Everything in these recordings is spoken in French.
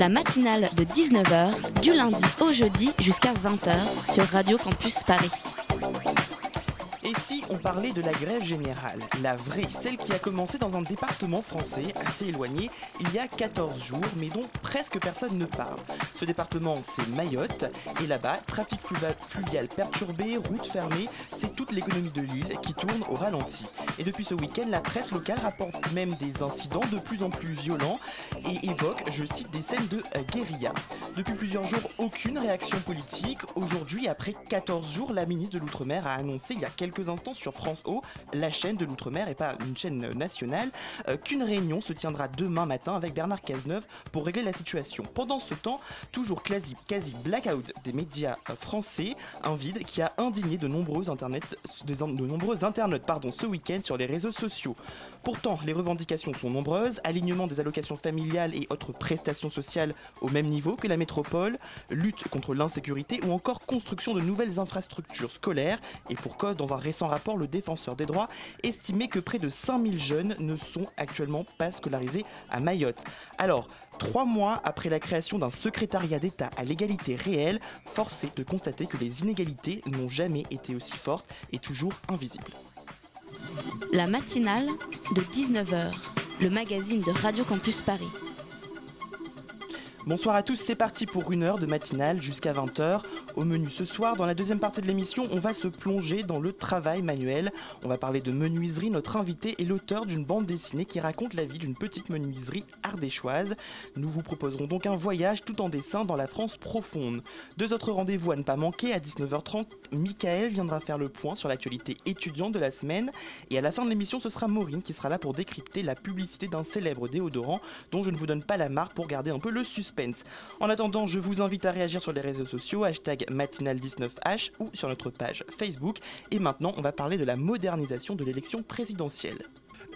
La matinale de 19h, du lundi au jeudi jusqu'à 20h sur Radio Campus Paris. Et si on parlait de la grève générale, la vraie, celle qui a commencé dans un département français assez éloigné il y a 14 jours, mais dont presque personne ne parle. Ce département, c'est Mayotte, et là-bas, trafic fluvial perturbé, routes fermées, c'est toute l'économie de l'île qui tourne au ralenti. Et depuis ce week-end, la presse locale rapporte même des incidents de plus en plus violents et évoque, je cite, des scènes de euh, guérilla. Depuis plusieurs jours, aucune réaction politique. Aujourd'hui, après 14 jours, la ministre de l'Outre-mer a annoncé il y a quelques instants sur France O, la chaîne de l'Outre-mer et pas une chaîne euh, nationale, euh, qu'une réunion se tiendra demain matin avec Bernard Cazeneuve pour régler la situation. Pendant ce temps, toujours quasi, quasi blackout des médias français, un vide qui a indigné de nombreux, internet, de nombreux internautes pardon, ce week-end sur les réseaux sociaux. Pourtant, les revendications sont nombreuses, alignement des allocations familiales et autres prestations sociales au même niveau que la métropole, lutte contre l'insécurité ou encore construction de nouvelles infrastructures scolaires. Et pour cause, dans un récent rapport, le défenseur des droits estimait que près de 5000 jeunes ne sont actuellement pas scolarisés à Mayotte. Alors, trois mois après la création d'un secrétariat d'État à l'égalité réelle, force est de constater que les inégalités n'ont jamais été aussi fortes et toujours invisibles. La matinale de 19h, le magazine de Radio Campus Paris. Bonsoir à tous, c'est parti pour une heure de matinale jusqu'à 20h. Au menu ce soir, dans la deuxième partie de l'émission, on va se plonger dans le travail manuel. On va parler de menuiserie. Notre invité est l'auteur d'une bande dessinée qui raconte la vie d'une petite menuiserie ardéchoise. Nous vous proposerons donc un voyage tout en dessin dans la France profonde. Deux autres rendez-vous à ne pas manquer. À 19h30, Michael viendra faire le point sur l'actualité étudiante de la semaine. Et à la fin de l'émission, ce sera Maureen qui sera là pour décrypter la publicité d'un célèbre déodorant dont je ne vous donne pas la marque pour garder un peu le suspense. En attendant, je vous invite à réagir sur les réseaux sociaux, matinal19h ou sur notre page Facebook. Et maintenant, on va parler de la modernisation de l'élection présidentielle.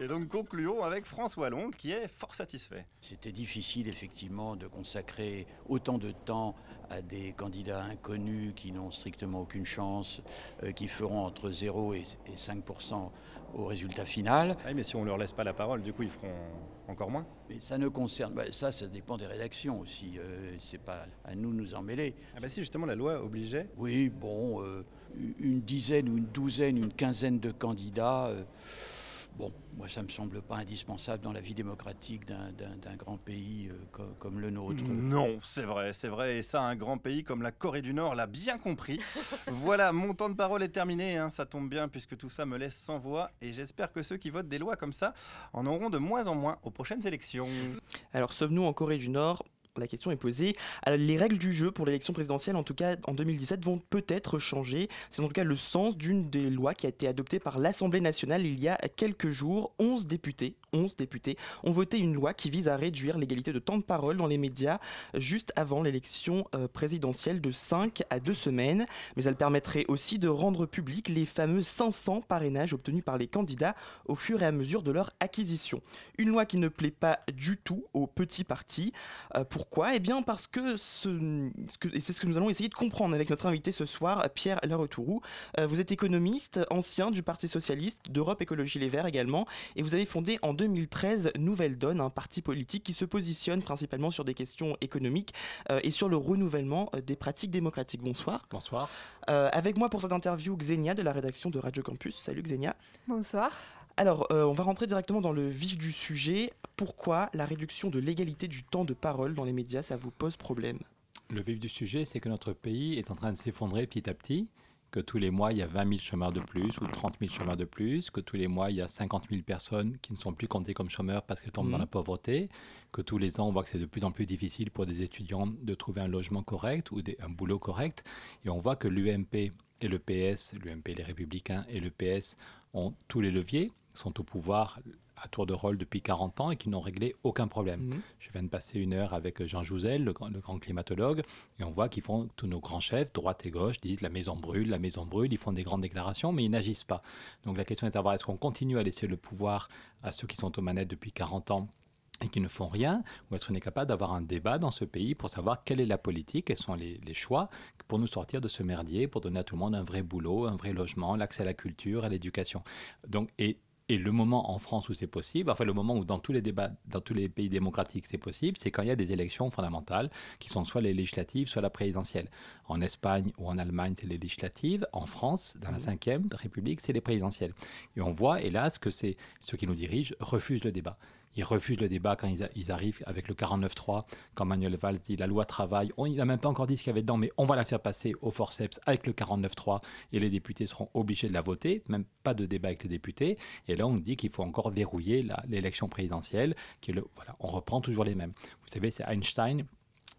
Et donc concluons avec François Long qui est fort satisfait. C'était difficile effectivement de consacrer autant de temps à des candidats inconnus qui n'ont strictement aucune chance, euh, qui feront entre 0 et, et 5% au résultat final. Ah oui, mais si on leur laisse pas la parole, du coup ils feront encore moins. Mais ça ne concerne, bah, ça, ça dépend des rédactions aussi. euh, c'est pas à nous de nous en mêler. Ah bah si justement la loi obligeait. Oui, bon, euh, une dizaine ou une douzaine, une quinzaine de candidats. Bon, moi, ça me semble pas indispensable dans la vie démocratique d'un- grand pays euh, co- comme le nôtre. Non, c'est vrai, c'est vrai. Et ça, un grand pays comme la Corée du Nord l'a bien compris. voilà, mon temps de parole est terminé. hein, ça tombe bien puisque tout ça me laisse sans voix. Et j'espère que ceux qui votent des lois comme ça en auront de moins en moins aux prochaines élections. Alors, sommes-nous en Corée du Nord la question est posée. Les règles du jeu pour l'élection présidentielle, en tout cas en 2017, vont peut-être changer. C'est en tout cas le sens d'une des lois qui a été adoptée par l'Assemblée nationale il y a quelques jours. 11 députés, 11 députés ont voté une loi qui vise à réduire l'égalité de temps de parole dans les médias juste avant l'élection euh, présidentielle de 5 à 2 semaines. Mais elle permettrait aussi de rendre public les fameux 500 parrainages obtenus par les candidats au fur et à mesure de leur acquisition. Une loi qui ne plaît pas du tout aux petits partis. Euh, pourquoi Eh bien parce que, ce, ce que- et c'est ce que nous allons essayer de comprendre avec notre invité ce soir, Pierre Leretourou. Euh, vous êtes économiste, ancien du Parti Socialiste, d'Europe Écologie Les Verts également, et vous avez fondé en 2013 Nouvelle Donne, un parti politique qui se positionne principalement sur des questions économiques euh, et sur le renouvellement euh, des pratiques démocratiques. Bonsoir. Bonsoir. Euh, avec moi pour cette interview, Xenia de la rédaction de Radio Campus. Salut Xenia. Bonsoir. Alors, euh, on va rentrer directement dans le vif du sujet. Pourquoi la réduction de l'égalité du temps de parole dans les médias, ça vous pose problème? Le vif du sujet, c'est que notre pays est en train de s'effondrer petit à petit, que tous les mois, il y a 20 000 chômeurs de plus ou 30 000 chômeurs de plus, que tous les mois, il y a 50 000 personnes qui ne sont plus comptées comme chômeurs parce qu'elles tombent dans Mhm. la pauvreté, que tous les ans, on voit que c'est de plus en plus difficile pour des étudiants de trouver un logement correct ou des- un boulot correct. Et on voit que l'UMP et le PS, l'UMP, les Républicains et le PS ont tous les leviers, sont au pouvoir à tour de rôle depuis 40 ans et qui n'ont réglé aucun problème. Mhm. Je viens de passer une heure avec Jean Jouzel, le, grand- le grand climatologue, et on voit qu'ils font, tous nos grands chefs, droite et gauche, disent la maison brûle, la maison brûle, ils font des grandes déclarations, mais ils n'agissent pas. Donc la question est à voir, est-ce qu'on continue à laisser le pouvoir à ceux qui sont aux manettes depuis 40 ans et qui ne font rien, ou est-ce qu'on est capable d'avoir un débat dans ce pays pour savoir quelle est la politique, quels sont les, les choix pour nous sortir de ce merdier, pour donner à tout le monde un vrai boulot, un vrai logement, l'accès à la culture, à l'éducation. Donc, et, et le moment en France où c'est possible, enfin le moment où dans tous les débats, dans tous les pays démocratiques c'est possible, c'est quand il y a des élections fondamentales qui sont soit les législatives, soit la présidentielle. En Espagne ou en Allemagne, c'est les législatives. En France, dans la Ve République, c'est les présidentielles. Et on voit, hélas, que c'est ceux qui nous dirigent refusent le débat. Ils refusent le débat quand ils, arrivent avec le 49-3, quand Manuel Valls dit la loi travail. On, il n'a même pas encore dit ce qu'il y avait dedans, mais on va la faire passer au forceps avec le 49-3 et les députés seront obligés de la voter, même pas de débat avec les députés. Et là, on dit qu'il faut encore verrouiller l'élection présidentielle. On reprend toujours les mêmes. Vous savez, c'est Einstein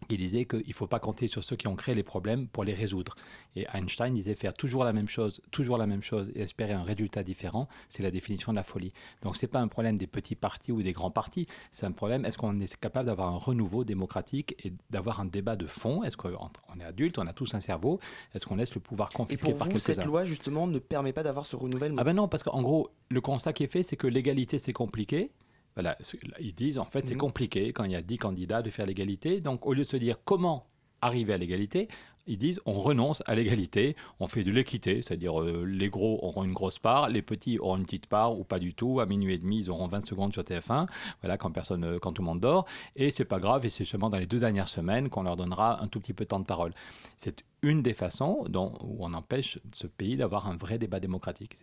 qui disait qu'il ne faut pas compter sur ceux qui ont créé les problèmes pour les résoudre. Et Einstein disait faire toujours la même chose, toujours la même chose et espérer un résultat différent, c'est la définition de la folie. Donc ce n'est pas un problème des petits partis ou des grands partis, c'est un problème, est-ce qu'on est capable d'avoir un renouveau démocratique et d'avoir un débat de fond? Est-ce qu'on on est adulte, on a tous un cerveau Est-ce qu'on laisse le pouvoir Et confisqué pour par vous, cette loi, justement, ne permet pas d'avoir ce renouvellement? Ah ben non, parce qu'en gros, le constat qui est fait, c'est que l'égalité, c'est compliqué. Voilà, ils disent, en fait, c'est Mhm. compliqué quand il y a 10 candidats de faire l'égalité. Donc, au lieu de se dire comment arriver à l'égalité, ils disent on renonce à l'égalité, on fait de l'équité, c'est-à-dire euh, les gros auront une grosse part, les petits auront une petite part ou pas du tout. À minuit et demi, ils auront 20 secondes sur TF1, voilà, quand, personne, euh, quand tout le monde dort. Et c'est pas grave, et c'est seulement dans les deux dernières semaines qu'on leur donnera un tout petit peu de temps de parole. C'est une des façons dont, où on empêche ce pays d'avoir un vrai débat démocratique.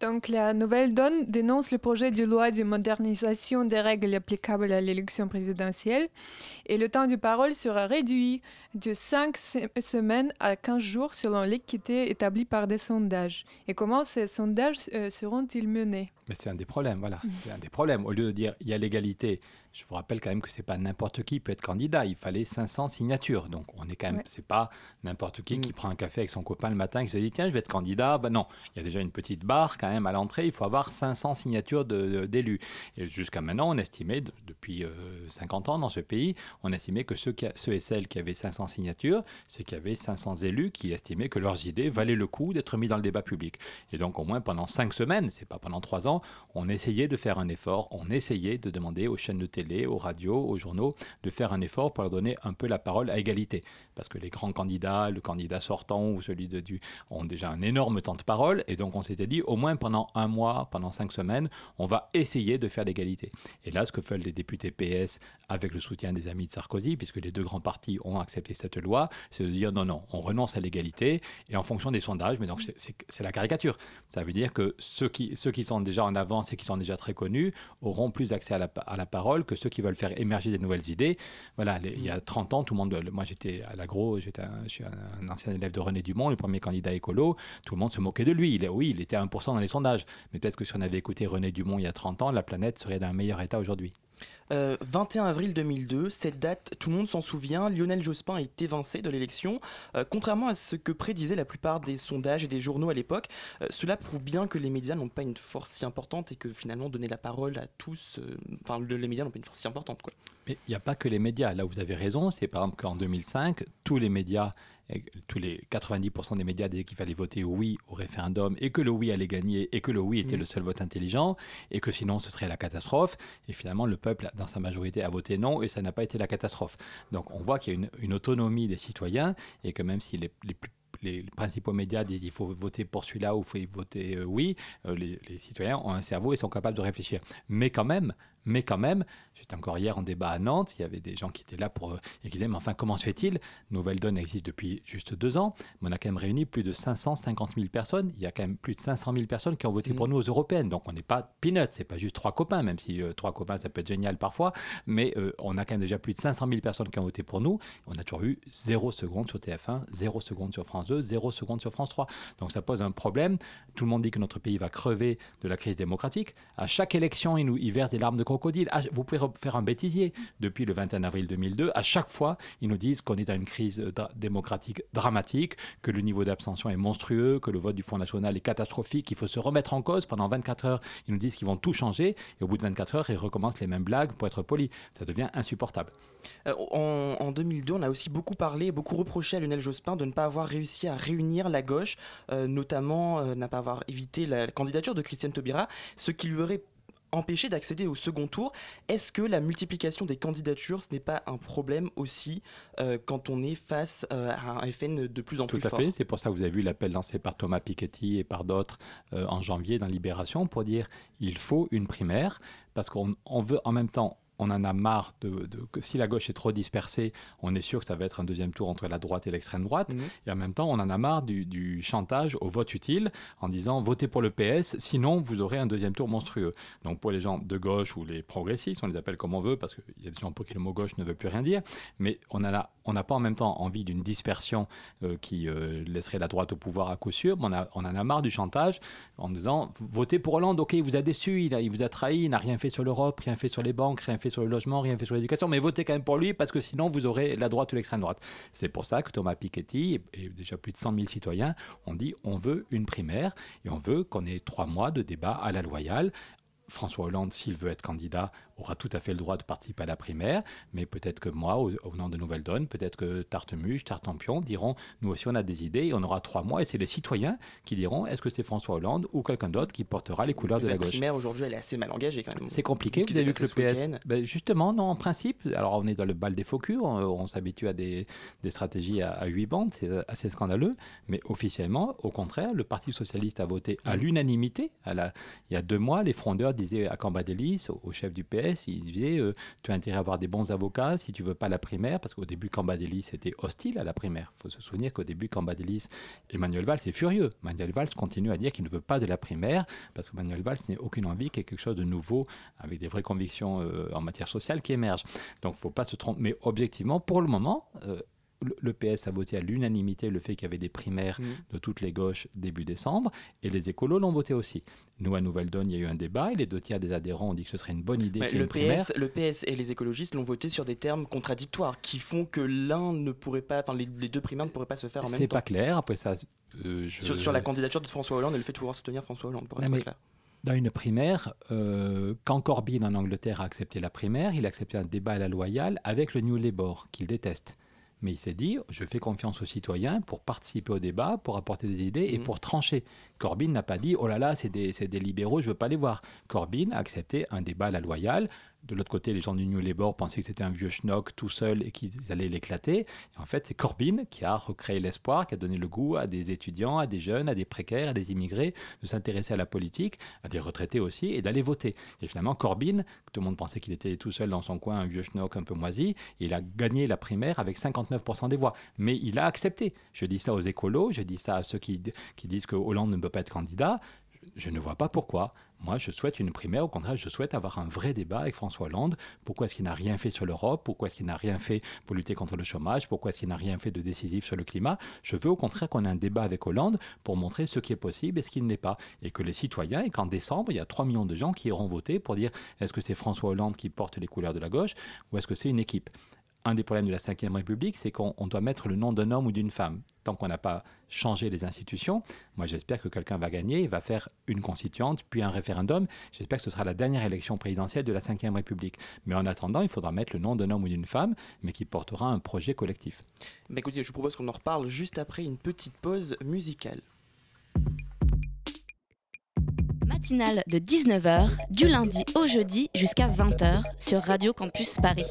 Donc la Nouvelle Donne dénonce le projet de loi de modernisation des règles applicables à l'élection présidentielle et le temps de parole sera réduit de 5 semaines à 15 jours selon l'équité établie par des sondages. Et comment ces sondages euh, seront-ils menés? Mais c'est un des problèmes, voilà. C'est un des problèmes. Au lieu de dire il y a l'égalité, je vous rappelle quand même que c'est pas n'importe qui peut être candidat. Il fallait 500 signatures. Donc on est quand même, Ouais. c'est pas n'importe qui qui prend un café avec son copain le matin et qui se dit tiens je vais être candidat. Ben non, il y a déjà une petite barre quand même à l'entrée. Il faut avoir 500 signatures de- de- d'élus. Et jusqu'à maintenant, on estimait de- depuis euh, 50 ans dans ce pays, on estimait que ceux, qui a- ceux et celles qui avaient 500 signatures, c'est qu'il y avait 500 élus qui estimaient que leurs idées valaient le coup d'être mis dans le débat public. Et donc au moins pendant 5 semaines, c'est pas pendant 3 ans, on essayait de faire un effort, on essayait de demander aux chaînes de télé, aux radios, aux journaux de faire un effort pour leur donner un peu la parole à égalité. Parce que les grands candidats, le candidat sortant ou celui de, du, ont déjà un énorme temps de parole. Et donc on s'était dit, au moins pendant un mois, pendant 5 semaines, on va essayer de faire l'égalité. Et là, ce que veulent les députés PS avec le soutien des amis de Sarkozy, puisque les deux grands partis ont accepté cette loi, c'est de dire non, non, on renonce à l'égalité et en fonction des sondages, mais donc c'est- la caricature. Ça veut dire que ceux qui, ceux qui sont déjà en avance et qui sont déjà très connus auront plus accès à la, à la parole que ceux qui veulent faire émerger des nouvelles idées. Voilà, les- il y a 30 ans, tout le monde, moi j'étais à l'agro, j'étais un, je suis un, ancien élève de René Dumont, le premier candidat écolo, tout le monde se moquait de lui. Il, oui, il était à 1% dans les sondages, mais peut-être que si on avait écouté René Dumont il y a 30 ans, la planète serait dans un meilleur état aujourd'hui. Euh, 21 avril 2002, cette date, tout le monde s'en souvient, Lionel Jospin est évincé de l'élection. Euh, contrairement à ce que prédisaient la plupart des sondages et des journaux à l'époque, euh, cela prouve bien que les médias n'ont pas une force si importante et que finalement donner la parole à tous, euh, enfin le- les médias n'ont pas une force si importante. Mais il n'y a pas que les médias. Là vous avez raison, c'est par exemple qu'en 2005, tous les médias, tous les 90% des médias disaient qu'il fallait voter oui au référendum et que le oui allait gagner et que le oui était Mhm. le seul vote intelligent et que sinon ce serait la catastrophe. Et finalement, le peuple, dans sa majorité, a voté non et ça n'a pas été la catastrophe. Donc on voit qu'il y a une, une autonomie des citoyens et que même si les, les plus les principaux médias disent il faut voter pour celui-là ou il faut voter euh, oui, euh, les, les citoyens ont un cerveau et sont capables de réfléchir. Mais quand même, mais quand même, j'étais encore hier en débat à Nantes, il y avait des gens qui étaient là pour, euh, et qui disaient, mais enfin, comment se fait-il? Nouvelle Donne existe depuis juste deux ans, mais on a quand même réuni plus de 550 000 personnes, il y a quand même plus de 500 000 personnes qui ont voté pour nous aux européennes, donc on n'est pas peanuts, c'est pas juste trois copains, même si euh, trois copains, ça peut être génial parfois, mais euh, on a quand même déjà plus de 500 000 personnes qui ont voté pour nous, on a toujours eu 0 secondes sur TF1, 0 secondes sur France 2, 0 secondes sur France 3, donc ça pose un problème, tout le monde dit que notre pays va crever de la crise démocratique, à chaque élection, il nous il verse des larmes de crocodile. Ah, vous pouvez faire un bêtisier. Depuis le 21 avril 2002, à chaque fois, ils nous disent qu'on est dans une crise démocratique dramatique, que le niveau d'abstention est monstrueux, que le vote du Front National est catastrophique, qu'il faut se remettre en cause. Pendant 24 heures, ils nous disent qu'ils vont tout changer, et au bout de 24 heures, ils recommencent les mêmes blagues pour être polis. Ça devient insupportable. Euh, en, en, 2002, on a aussi beaucoup parlé, beaucoup reproché à Lionel Jospin de ne pas avoir réussi à réunir la gauche, euh, notamment euh, n'a pas avoir évité la candidature de Christiane Taubira, ce qui lui aurait empêcher d'accéder au second tour. Est-ce que la multiplication des candidatures, ce n'est pas un problème aussi euh, quand on est face euh, à un FN de plus en plus fort Tout à fait, c'est pour ça que vous avez vu l'appel lancé par Thomas Piketty et par d'autres euh, en janvier dans Libération pour dire il faut une primaire parce qu'on veut en même temps on en a marre de, que si la gauche est trop dispersée, on est sûr que ça va être un deuxième tour entre la droite et l'extrême droite. Mhm. Et en même temps, on en a marre du, chantage au vote utile en disant votez pour le PS, sinon vous aurez un deuxième tour monstrueux. Donc pour les gens de gauche ou les progressistes, on les appelle comme on veut, parce qu'il y a des gens pour qui le mot gauche ne veut plus rien dire, mais on a on n'a pas en même temps envie d'une dispersion euh, qui euh, laisserait la droite au pouvoir à coup sûr, mais on, a, on en a marre du chantage en disant votez pour Hollande, ok, il vous a déçu, il, il vous a trahi, il n'a rien fait sur l'Europe, rien fait sur les banques, rien fait sur le logement, rien fait sur l'éducation, mais votez quand même pour lui parce que sinon vous aurez la droite ou l'extrême droite. C'est pour ça que Thomas Piketty et, déjà plus de 100 000 citoyens ont dit on veut une primaire et on veut qu'on ait trois mois de débat à la loyale François Hollande, s'il veut être candidat, aura tout à fait le droit de participer à la primaire, mais peut-être que moi, au, nom de Nouvelle Donne, peut-être que Tartemuche, Tartampion diront, nous aussi on a des idées, et on aura trois mois, et c'est les citoyens qui diront, est-ce que c'est François Hollande ou quelqu'un d'autre qui portera les couleurs de la gauche. La primaire aujourd'hui, elle est assez mal engagée quand même. C'est compliqué, vous avez vu que le PS... Ben justement, non, en principe, alors on est dans le bal des faux on, s'habitue à des, stratégies à, huit bandes, c'est assez scandaleux, mais officiellement, au contraire, le Parti Socialiste a voté à l'unanimité, il y a deux mois, les frondeurs disait à Cambadélis, au, chef du PS, il disait euh, Tu as intérêt à avoir des bons avocats si tu veux pas la primaire, parce qu'au début, Cambadélis était hostile à la primaire. Il faut se souvenir qu'au début, Cambadélis, Emmanuel Valls est furieux. Emmanuel Valls continue à dire qu'il ne veut pas de la primaire, parce qu'Emmanuel Valls n'a aucune envie qu'il y ait quelque chose de nouveau, avec des vraies convictions euh, en matière sociale qui émergent. Donc il ne faut pas se tromper. Mais objectivement, pour le moment, euh, le PS a voté à l'unanimité le fait qu'il y avait des primaires mmh. de toutes les gauches début décembre, et les écolos l'ont voté aussi. Nous, à Nouvelle Donne, il y a eu un débat, et les deux tiers des adhérents ont dit que ce serait une bonne idée. le, PS, le PS et les écologistes l'ont voté sur des termes contradictoires, qui font que l'un ne pourrait pas, enfin les, deux primaires ne pourraient pas se faire en même temps. C'est pas clair, après ça... Euh, sur, la candidature de François Hollande et le fait de pouvoir soutenir François Hollande, pour être clair. Dans une primaire, euh, quand Corbyn en Angleterre a accepté la primaire, il a accepté un débat à la loyale avec le New Labour, qu'il déteste mais il s'est dit, je fais confiance aux citoyens pour participer au débat, pour apporter des idées et mmh. pour trancher. Corbyn n'a pas dit, oh là là, c'est des, des, libéraux, je veux pas les voir. Corbyn a accepté un débat à la loyale de l'autre côté, les gens du New Labour pensaient que c'était un vieux schnock tout seul et qu'ils allaient l'éclater. En fait, c'est Corbyn qui a recréé l'espoir, qui a donné le goût à des étudiants, à des jeunes, à des précaires, à des immigrés de s'intéresser à la politique, à des retraités aussi, et d'aller voter. Et finalement, Corbyn, tout le monde pensait qu'il était tout seul dans son coin, un vieux schnock un peu moisi, il a gagné la primaire avec 59% des voix. Mais il a accepté. Je dis ça aux écolos, je dis ça à ceux qui, qui disent que Hollande ne peut pas être candidat je ne vois pas pourquoi. Moi, je souhaite une primaire. Au contraire, je souhaite avoir un vrai débat avec François Hollande. Pourquoi est-ce qu'il n'a rien fait sur l'Europe? Pourquoi est-ce qu'il n'a rien fait pour lutter contre le chômage? Pourquoi est-ce qu'il n'a rien fait de décisif sur le climat? Je veux au contraire qu'on ait un débat avec Hollande pour montrer ce qui est possible et ce qui ne l'est pas. Et que les citoyens, et qu'en décembre, il y a 3 millions de gens qui iront voter pour dire est-ce que c'est François Hollande qui porte les couleurs de la gauche ou est-ce que c'est une équipe? Un des problèmes de la Ve République, c'est qu'on doit mettre le nom d'un homme ou d'une femme. Tant qu'on n'a pas changé les institutions, moi j'espère que quelqu'un va gagner, il va faire une constituante, puis un référendum. J'espère que ce sera la dernière élection présidentielle de la Ve République. Mais en attendant, il faudra mettre le nom d'un homme ou d'une femme, mais qui portera un projet collectif. Bah écoutez, je vous propose qu'on en reparle juste après une petite pause musicale. Matinale de 19h, du lundi au jeudi jusqu'à 20h sur Radio Campus Paris.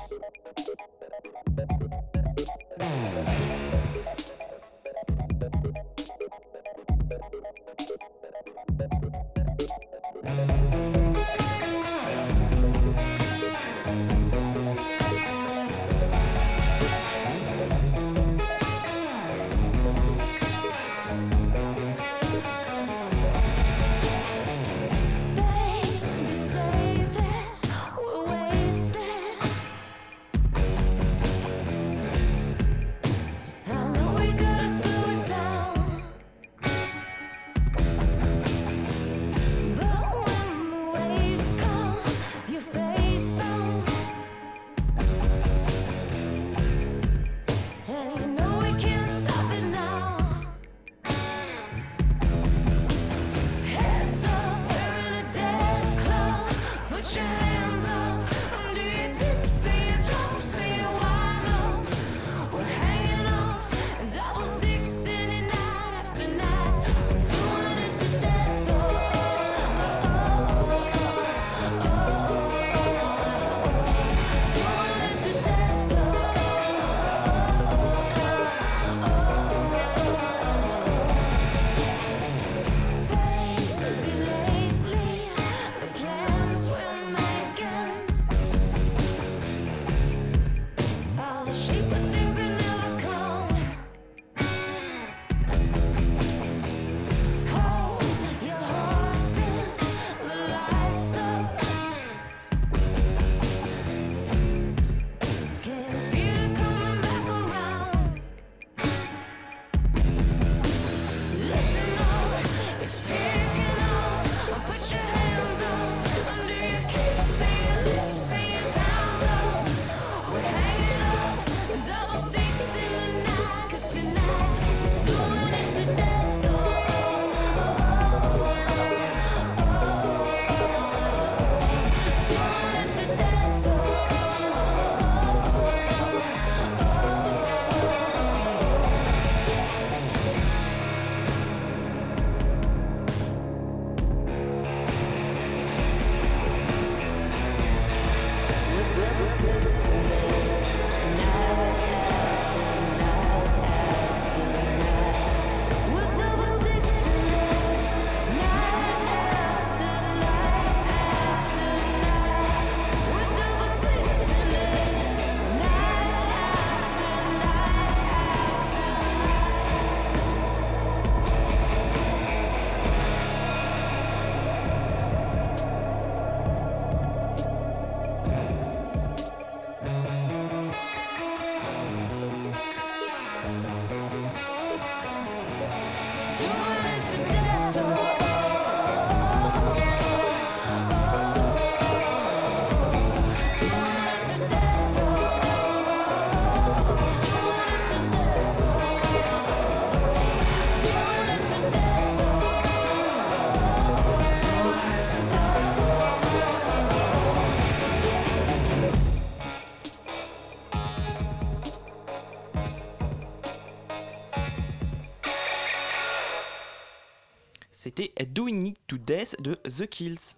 Death de The Kills.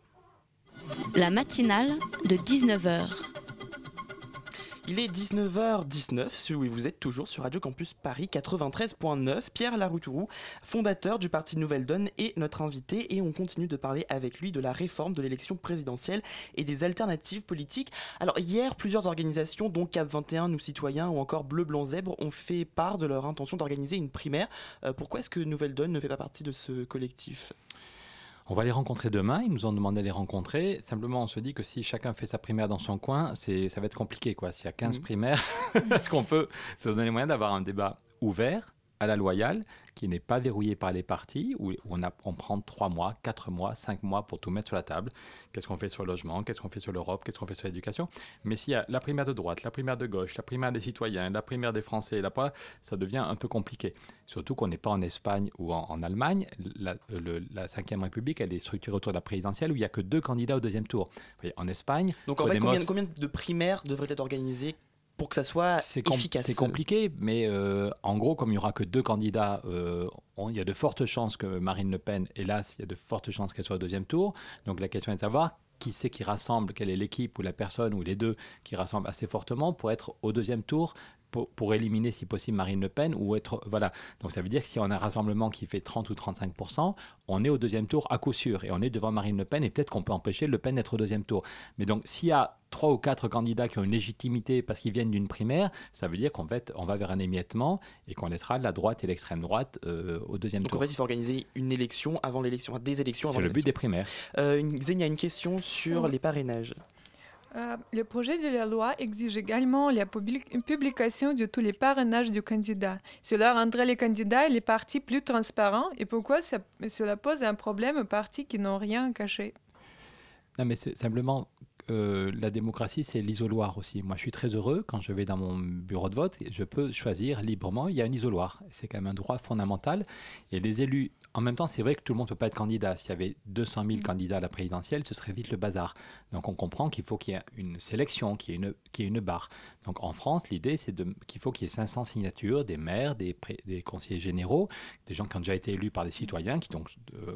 La matinale de 19h. Il est 19h19, si vous êtes toujours sur Radio Campus Paris 93.9. Pierre Laroutourou, fondateur du parti Nouvelle Donne, est notre invité et on continue de parler avec lui de la réforme de l'élection présidentielle et des alternatives politiques. Alors hier, plusieurs organisations, dont Cap 21, Nous Citoyens ou encore Bleu Blanc Zèbre, ont fait part de leur intention d'organiser une primaire. Euh, pourquoi est-ce que Nouvelle Donne ne fait pas partie de ce collectif? On va les rencontrer demain. Ils nous ont demandé de les rencontrer. Simplement, on se dit que si chacun fait sa primaire dans son coin, c'est, ça va être compliqué. Quoi. S'il y a 15 mmh. primaires, est-ce qu'on peut se donner les moyens d'avoir un débat ouvert, à la loyale, qui n'est pas verrouillé par les partis, où on, a, on prend 3 mois, 4 mois, 5 mois pour tout mettre sur la table. Qu'est-ce qu'on fait sur le logement, qu'est-ce qu'on fait sur l'Europe, qu'est-ce qu'on fait sur l'éducation? Mais s'il y a la primaire de droite, la primaire de gauche, la primaire des citoyens, la primaire des Français, la ça devient un peu compliqué. Surtout qu'on n'est pas en Espagne ou en, Allemagne. La, le, la 5e République, elle est structurée autour de la présidentielle où il n'y a que deux candidats au deuxième tour. En Espagne. Donc en fait, combien, combien de primaires devraient être organisées pour que ça soit efficace. C'est compliqué, mais euh, en gros, comme il n'y aura que deux candidats, euh, il y a de fortes chances que Marine Le Pen, hélas, il y a de fortes chances qu'elle soit au deuxième tour. Donc la question est de savoir qui c'est qui rassemble, quelle est l'équipe ou la personne ou les deux qui rassemblent assez fortement pour être au deuxième tour pour, éliminer si possible Marine Le Pen ou être voilà donc ça veut dire que si on a un rassemblement qui fait 30 ou 35% on est au deuxième tour à coup sûr et on est devant Marine Le Pen et peut-être qu'on peut empêcher Le Pen d'être au deuxième tour mais donc s'il y a trois ou quatre candidats qui ont une légitimité parce qu'ils viennent d'une primaire, ça veut dire qu'en fait, on va vers un émiettement et qu'on laissera la droite et l'extrême droite euh, au deuxième tour. Donc en fait, il faut organiser une élection avant l'élection, des élections avant C'est le but des primaires. Euh, Xenia, une question sur les parrainages. Euh, le projet de la loi exige également la publication de tous les parrainages du candidat. Cela rendrait les candidats et les partis plus transparents. Et pourquoi cela pose un problème aux partis qui n'ont rien caché? Non, mais simplement euh, la démocratie, c'est l'isoloir aussi. Moi, je suis très heureux quand je vais dans mon bureau de vote, je peux choisir librement. Il y a un isoloir. C'est quand même un droit fondamental. Et les élus, en même temps, c'est vrai que tout le monde ne peut pas être candidat. S'il y avait 200 000 candidats à la présidentielle, ce serait vite le bazar. Donc, on comprend qu'il faut qu'il y ait une sélection, qu'il y ait une, qu'il y ait une barre. Donc, en France, l'idée, c'est qu'il faut qu'il y ait 500 signatures des maires, des, des, conseillers généraux, des gens qui ont déjà été élus par des citoyens. Qui, donc, euh,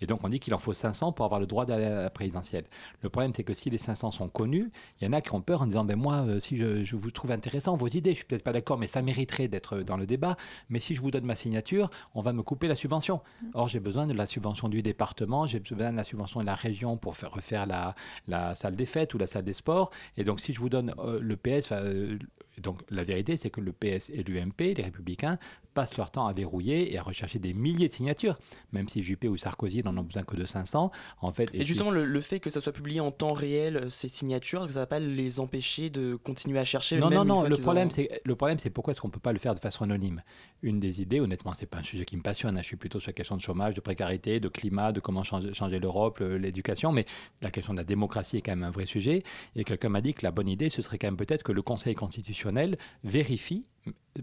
Et donc, on dit qu'il en faut 500 pour avoir le droit d'aller à la présidentielle. Le problème, c'est que si les 500 sont connus, il y en a qui ont peur en disant ben moi, euh, si je, vous trouve intéressant vos idées, je suis peut-être pas d'accord, mais ça mériterait d'être dans le débat. Mais si je vous donne ma signature, on va me couper la subvention. Or, j'ai besoin de la subvention du département, j'ai besoin de la subvention de la région pour faire refaire la, la salle des fêtes ou la salle des sports. Et donc, si je vous donne euh, le PS, euh, donc la vérité, c'est que le PS et l'UMP, les Républicains, passent leur temps à verrouiller et à rechercher des milliers de signatures, même si Juppé ou Sarkozy n'en ont besoin que de 500. En fait, et, justement, le, fait que ça soit publié en temps réel, euh, ces signatures, ça ne va pas les empêcher de continuer à chercher Non, même non, non. Le problème, c'est le problème, c'est pourquoi est-ce qu'on ne peut pas le faire de façon anonyme? Une des idées, honnêtement, c'est pas un sujet qui me passionne. Hein. Je suis plutôt sur la question de chômage, de précarité, de climat, de comment changer, l'Europe, l'éducation, mais la question de la démocratie est quand même un vrai sujet. Et quelqu'un m'a dit que la bonne idée, ce serait quand même peut-être que le Conseil constitutionnel vérifie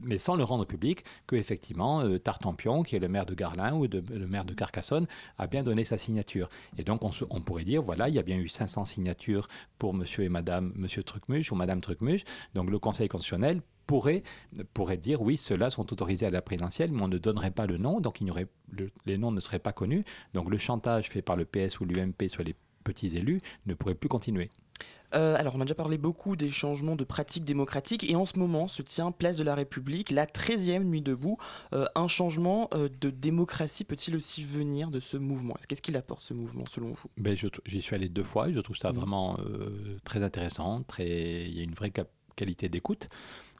mais sans le rendre public, que effectivement euh, Tartampion, qui est le maire de Garlin ou le maire de Carcassonne, a bien donné sa signature. Et donc on, pourrait dire, voilà, il y a bien eu 500 signatures pour monsieur et madame, monsieur Trucmuche ou madame Trucmuche. Donc le Conseil constitutionnel pourrait, pourrait dire, oui, ceux-là sont autorisés à la présidentielle, mais on ne donnerait pas le nom, donc il aurait, les noms ne seraient pas connus. Donc le chantage fait par le PS ou l'UMP sur les petits élus ne pourrait plus continuer. Euh, alors, on a déjà parlé beaucoup des changements de pratiques démocratiques et en ce moment se tient Place de la République, la 13e nuit debout. Euh, un changement euh, de démocratie peut-il aussi venir de ce mouvement? Qu'est-ce qu'il apporte ce mouvement selon vous? Ben, J'y suis allé deux fois et je trouve ça mmh. vraiment très intéressant. Très... Il y a une vraie qualité d'écoute.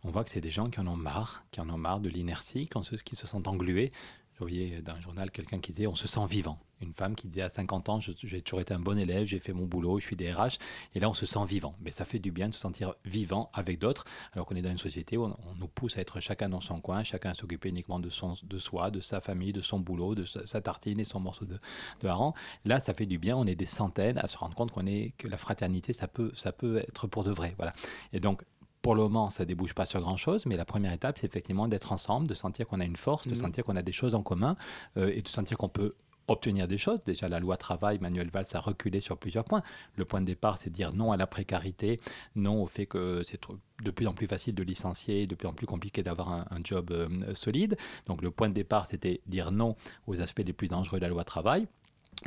On voit que c'est des gens qui en ont marre, qui en ont marre de l'inertie, qui se sentent englués. Je voyais dans un journal quelqu'un qui disait on se sent vivant une femme qui disait à 50 ans, j'ai toujours été un bon élève, j'ai fait mon boulot, je suis DRH, et là on se sent vivant. Mais ça fait du bien de se sentir vivant avec d'autres, alors qu'on est dans une société où on, nous pousse à être chacun dans son coin, chacun à s'occuper uniquement de, soi, de sa famille, de son boulot, de sa, tartine et son morceau de, de hareng. Là, ça fait du bien, on est des centaines à se rendre compte qu'on est, que la fraternité, ça peut, ça peut être pour de vrai. Voilà. Et donc, pour le moment, ça débouche pas sur grand-chose, mais la première étape, c'est effectivement d'être ensemble, de sentir qu'on a une force, de mmh. sentir qu'on a des choses en commun euh, et de sentir qu'on peut obtenir des choses. Déjà, la loi travail, Manuel Valls a reculé sur plusieurs points. Le point de départ, c'est de dire non à la précarité, non au fait que c'est de plus en plus facile de licencier, de plus en plus compliqué d'avoir un, job euh, solide. Donc le point de départ, c'était dire non aux aspects les plus dangereux de la loi travail.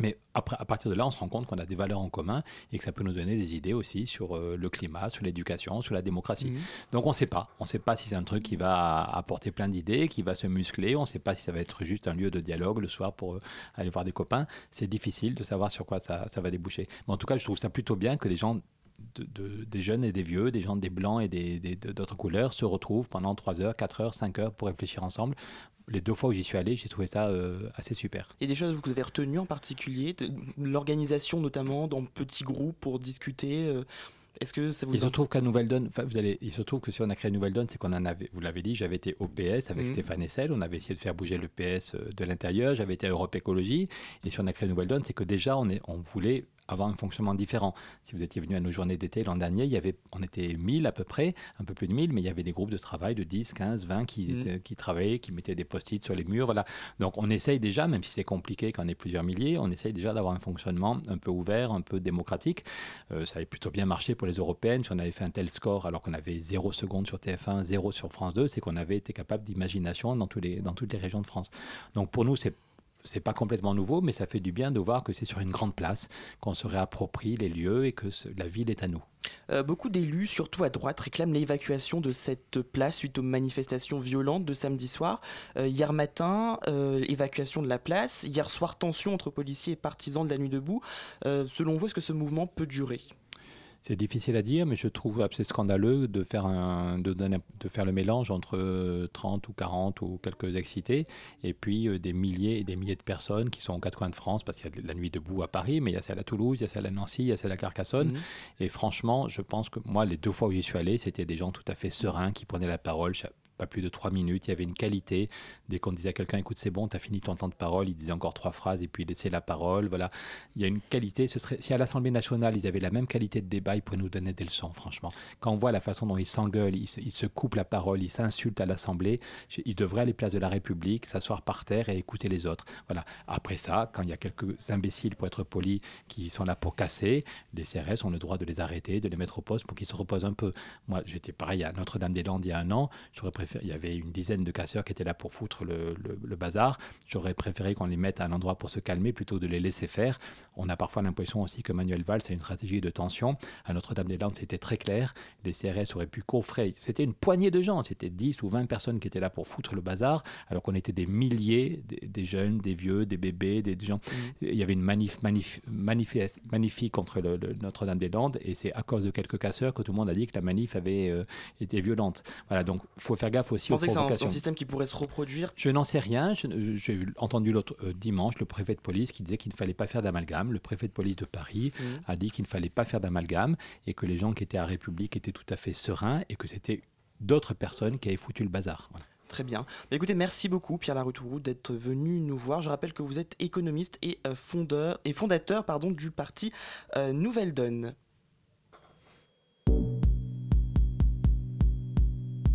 Mais après, à partir de là, on se rend compte qu'on a des valeurs en commun et que ça peut nous donner des idées aussi sur euh, le climat, sur l'éducation, sur la démocratie. Mhm. Donc on ne sait pas. On ne sait pas si c'est un truc qui va apporter plein d'idées, qui va se muscler. On ne sait pas si ça va être juste un lieu de dialogue le soir pour euh, aller voir des copains. C'est difficile de savoir sur quoi ça, ça, va déboucher. Mais en tout cas, je trouve ça plutôt bien que les gens de, des jeunes et des vieux, des gens des blancs et d'autres des, couleurs se retrouvent pendant 3 heures, 4 heures, 5 heures pour réfléchir ensemble les deux fois où j'y suis allé, j'ai trouvé ça euh, assez super. Et des choses que vous avez retenues en particulier, l'organisation notamment dans petits groupes pour discuter. Euh, est-ce que ça vous Il se trouve qu'à Nouvelle Donne, vous allez, il se trouve que si on a créé Nouvelle Donne, c'est qu'on en avait, vous l'avez dit, j'avais été au PS avec mmh. Stéphane Essel, on avait essayé de faire bouger le PS euh, de l'intérieur, j'avais été à Europe Écologie, et si on a créé Nouvelle Donne, c'est que déjà on, est, on voulait avoir un fonctionnement différent. Si vous étiez venu à nos journées d'été l'an dernier, il y avait, on était 1000 à peu près, un peu plus de 1000, mais il y avait des groupes de travail de 10, 15, 20 qui, mmh. qui travaillaient, qui mettaient des post-it sur les murs. Voilà. Donc on essaye déjà, même si c'est compliqué quand on est plusieurs milliers, on essaye déjà d'avoir un fonctionnement un peu ouvert, un peu démocratique. Euh, ça avait plutôt bien marché pour les européennes. Si on avait fait un tel score alors qu'on avait 0 secondes sur TF1, 0 sur France 2, c'est qu'on avait été capable d'imagination dans, tous les, dans toutes les régions de France. Donc pour nous, c'est c'est pas complètement nouveau, mais ça fait du bien de voir que c'est sur une grande place qu'on se réapproprie les lieux et que la ville est à nous. Euh, beaucoup d'élus, surtout à droite, réclament l'évacuation de cette place suite aux manifestations violentes de samedi soir. Euh, hier matin, euh, évacuation de la place. Hier soir, tension entre policiers et partisans de la nuit debout. selon vous, est-ce que ce mouvement peut durer? C'est difficile à dire, mais je trouve assez scandaleux de faire, un, de, de faire le mélange entre 30 ou 40 ou quelques excités et puis euh, des milliers et des milliers de personnes qui sont aux quatre coins de France parce qu'il y a la nuit debout à Paris, mais il y a celle à Toulouse, il y a celle à Nancy, il y a celle à Carcassonne. Mmh. Et franchement, je pense que moi, les deux fois où j'y suis allé, c'était des gens tout à fait sereins qui prenaient la parole pas plus de trois minutes. Il y avait une qualité. Dès qu'on disait à quelqu'un, écoute, c'est bon, tu as fini ton temps de parole, il disait encore trois phrases et puis il laissait la parole. Voilà. Il y a une qualité. Ce serait, si à l'Assemblée nationale, ils avaient la même qualité de débat, ils pourraient nous donner des leçons, franchement. Quand on voit la façon dont ils s'engueulent, ils, se coupent la parole, ils s'insultent à l'Assemblée, ils devraient aller place de la République, s'asseoir par terre et écouter les autres. Voilà. Après ça, quand il y a quelques imbéciles, pour être polis, qui sont là pour casser, les CRS ont le droit de les arrêter, de les mettre au poste pour qu'ils se reposent un peu. Moi, j'étais pareil à Notre-Dame-des-Landes il y a un an. J'aurais préféré, il y avait une dizaine de casseurs qui étaient là pour foutre le, le bazar. J'aurais préféré qu'on les mette à un endroit pour se calmer plutôt que de les laisser faire. On a parfois l'impression aussi que Manuel Valls a une stratégie de tension. À Notre-Dame-des-Landes, c'était très clair. Les CRS auraient pu coffrer. C'était une poignée de gens. C'était 10 ou 20 personnes qui étaient là pour foutre le bazar, alors qu'on était des milliers, des, jeunes, des vieux, des bébés, des, gens. Mmh. Il y avait une manif, manif, magnifique contre le, Notre-Dame-des-Landes, et c'est à cause de quelques casseurs que tout le monde a dit que la manif avait euh, été violente. Voilà, donc faut faire gaffe aussi aux provocations. que c'est un, système qui pourrait se reproduire Je n'en sais rien. J'ai entendu l'autre euh, dimanche le préfet de police qui disait qu'il ne fallait pas faire d'amalgame. Le préfet de police de Paris mmh. a dit qu'il ne fallait pas faire d'amalgame et que les gens qui étaient à République étaient tout à fait sereins et que c'était d'autres personnes qui avaient foutu le bazar. Très bien. Bah, écoutez, merci beaucoup Pierre Laroutourou d'être venu nous voir. Je rappelle que vous êtes économiste et, euh, fondeur, et fondateur pardon, du parti euh, Nouvelle Donne.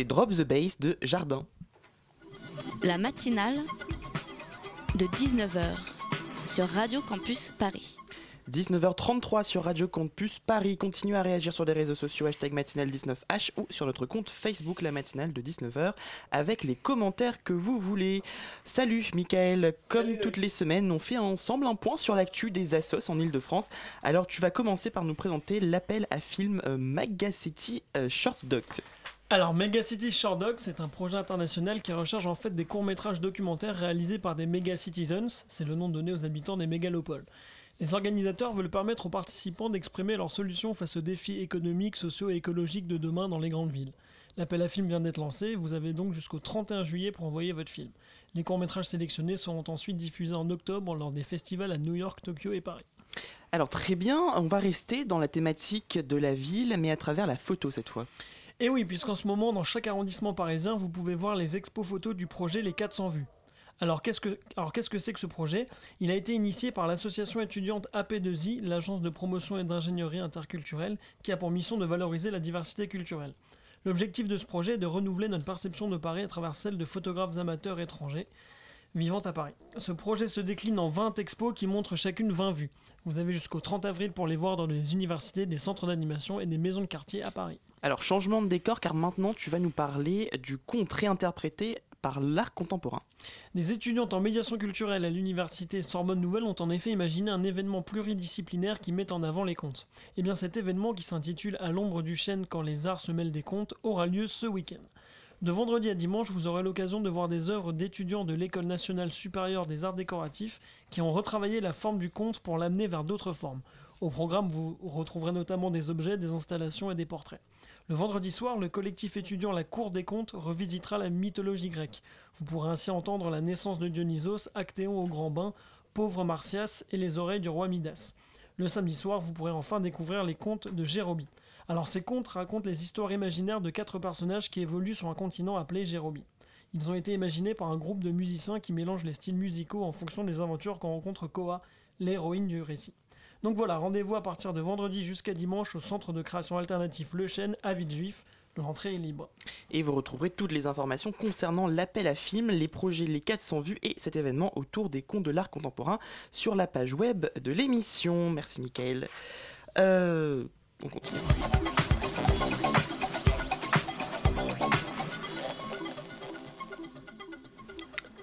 C'était Drop the Bass de Jardin. La matinale de 19h sur Radio Campus Paris. 19h33 sur Radio Campus Paris. Continuez à réagir sur les réseaux sociaux hashtag matinale19h ou sur notre compte Facebook la matinale de 19h avec les commentaires que vous voulez. Salut Michael, comme toutes les semaines, on fait ensemble un point sur l'actu des assos en Ile-de-France. Alors tu vas commencer par nous présenter l'appel à film euh, euh, Short Doc. Alors, Megacity Short Doc, c'est un projet international qui recherche en fait des courts-métrages documentaires réalisés par des méga citizens, c'est le nom donné aux habitants des mégalopoles. Les organisateurs veulent permettre aux participants d'exprimer leurs solutions face aux défis économiques, sociaux et écologiques de demain dans les grandes villes. L'appel à film vient d'être lancé, vous avez donc jusqu'au 31 juillet pour envoyer votre film. Les courts-métrages sélectionnés seront ensuite diffusés en octobre lors des festivals à New York, Tokyo et Paris. Alors très bien, on va rester dans la thématique de la ville, mais à travers la photo cette fois. Et oui, puisqu'en ce moment, dans chaque arrondissement parisien, vous pouvez voir les expos photos du projet Les 400 vues. Alors qu'est-ce que alors qu'est-ce que c'est que ce projet? Il a été initié par l'association étudiante AP2I, l'agence de promotion et d'ingénierie interculturelle, qui a pour mission de valoriser la diversité culturelle. L'objectif de ce projet est de renouveler notre perception de Paris à travers celle de photographes amateurs étrangers vivant à Paris. Ce projet se décline en 20 expos qui montrent chacune 20 vues. Vous avez jusqu'au 30 avril pour les voir dans les universités, des centres d'animation et des maisons de quartier à Paris. Alors changement de décor car maintenant tu vas nous parler du conte réinterprété par l'art contemporain. Des étudiantes en médiation culturelle à l'université Sorbonne Nouvelle ont en effet imaginé un événement pluridisciplinaire qui met en avant les contes. Et bien cet événement qui s'intitule À l'ombre du chêne quand les arts se mêlent des contes aura lieu ce week-end. De vendredi à dimanche, vous aurez l'occasion de voir des œuvres d'étudiants de l'École nationale supérieure des arts décoratifs qui ont retravaillé la forme du conte pour l'amener vers d'autres formes. Au programme, vous retrouverez notamment des objets, des installations et des portraits. Le vendredi soir, le collectif étudiant La Cour des Contes revisitera la mythologie grecque. Vous pourrez ainsi entendre la naissance de Dionysos, Actéon au grand bain, pauvre Martias et les oreilles du roi Midas. Le samedi soir, vous pourrez enfin découvrir les contes de Jérobie. Alors ces contes racontent les histoires imaginaires de quatre personnages qui évoluent sur un continent appelé Jérobie. Ils ont été imaginés par un groupe de musiciens qui mélangent les styles musicaux en fonction des aventures qu'on rencontre Koa, l'héroïne du récit. Donc voilà, rendez-vous à partir de vendredi jusqu'à dimanche au centre de création alternatif Le Chêne à Villejuif. L'entrée est libre. Et vous retrouverez toutes les informations concernant l'appel à film, les projets Les 400 vues et cet événement autour des contes de l'art contemporain sur la page web de l'émission. Merci Michael. Euh, on continue.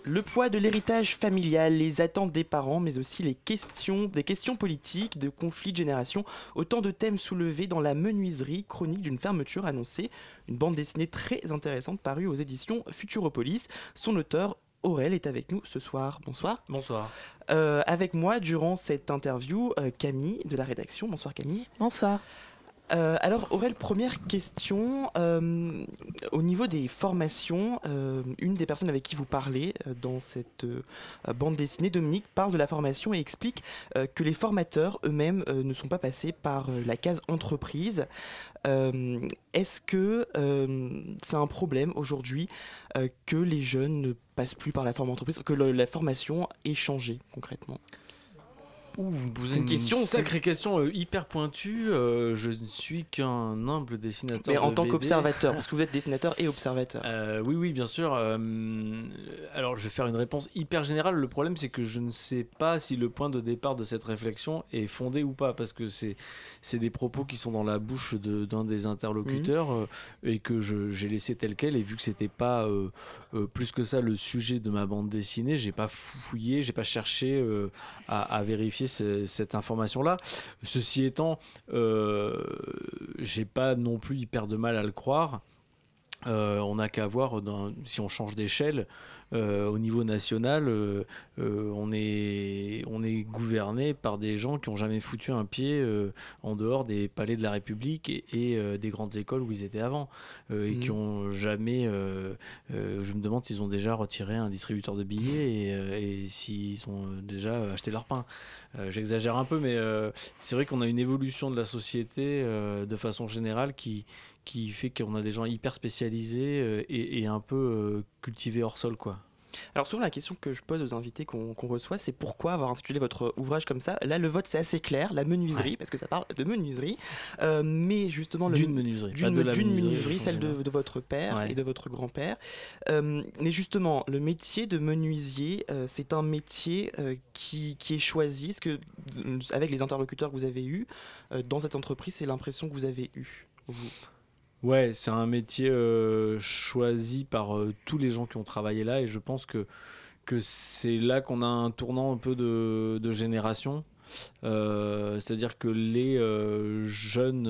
Le poids de l'héritage familial, les attentes des parents, mais aussi les questions, des questions politiques, de conflits de génération, autant de thèmes soulevés dans la menuiserie chronique d'une fermeture annoncée, une bande dessinée très intéressante parue aux éditions Futuropolis. Son auteur Aurel est avec nous ce soir. Bonsoir. Bonsoir. Euh, avec moi durant cette interview, euh, Camille de la rédaction. Bonsoir Camille. Bonsoir. Euh, alors Aurel, première question. euh, au niveau des formations, euh, une des personnes avec qui vous parlez dans cette bande dessinée, Dominique, parle de la formation et explique que les formateurs eux-mêmes ne sont pas passés par la case entreprise. Est-ce que c'est un problème aujourd'hui que les jeunes ne passent plus par la forme entreprise, que la formation ait changé concrètement? Ouh, vous me posez une, une question, sacrée question euh, hyper pointue. euh, je ne suis qu'un humble dessinateur. Mais en de tant qu'observateur, parce que vous êtes dessinateur et observateur. Euh, oui, oui, bien sûr. euh, alors, je vais faire une réponse hyper générale. Le problème, c'est que je ne sais pas si le point de départ de cette réflexion est fondé ou pas, parce que c'est c'est des propos qui sont dans la bouche de- d'un des interlocuteurs euh, et que j'ai laissé tel quel. Et vu que c'était pas euh, euh, plus que ça le sujet de ma bande dessinée, j'ai pas fouillé, j'ai pas cherché euh, à, à vérifier ce- cette information-là. Ceci étant, euh, j'ai pas non plus hyper de mal à le croire. Euh, on n'a qu'à voir si on change d'échelle euh, au niveau national, euh, euh, on, est, on est gouverné par des gens qui n'ont jamais foutu un pied en dehors des palais de la République et, et, des grandes écoles où ils étaient avant, et Mhm. qui ont jamais. je me demande s'ils ont déjà retiré un distributeur de billets et, et s'ils ont déjà acheté leur pain. J'exagère un peu, mais c'est vrai qu'on a une évolution de la société de façon générale qui, qui fait qu'on a des gens hyper spécialisés euh, et, et un peu euh, cultivés hors sol, quoi. Alors souvent la question que je pose aux invités qu'on reçoit, c'est pourquoi avoir intitulé votre ouvrage comme ça? Là le vote c'est assez clair, la menuiserie, parce que ça parle de menuiserie, euh, mais justement... D'une menuiserie, D'une menuiserie, celle de, votre père et de votre grand-père. Euh, mais justement, le métier de menuisier, euh, c'est un métier qui, qui, est choisi, ce que, avec les interlocuteurs que vous avez eus dans cette entreprise, c'est l'impression que vous avez eue, vous? Ouais, c'est un métier choisi par tous les gens qui ont travaillé là et je pense que, que c'est là qu'on a un tournant un peu de, de génération. C'est-à-dire que les jeunes